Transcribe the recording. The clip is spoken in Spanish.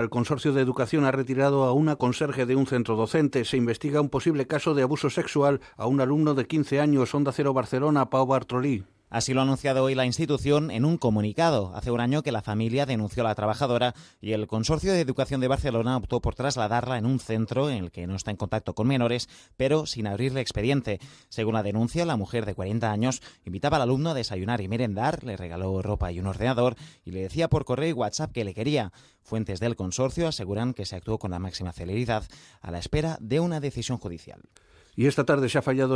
El Consorcio de Educación ha retirado a una conserje de un centro docente. Se investiga un posible caso de abuso sexual a un alumno de 15 años, Onda Cero Barcelona, Pau Bartolí. Así lo ha anunciado hoy la institución en un comunicado. Hace un año que la familia denunció a la trabajadora y el Consorcio de Educación de Barcelona optó por trasladarla en un centro en el que no está en contacto con menores, pero sin abrirle expediente. Según la denuncia, la mujer de 40 años invitaba al alumno a desayunar y merendar, le regaló ropa y un ordenador y le decía por correo y WhatsApp que le quería. Fuentes del consorcio aseguran que se actuó con la máxima celeridad a la espera de una decisión judicial. Y esta tarde se ha fallado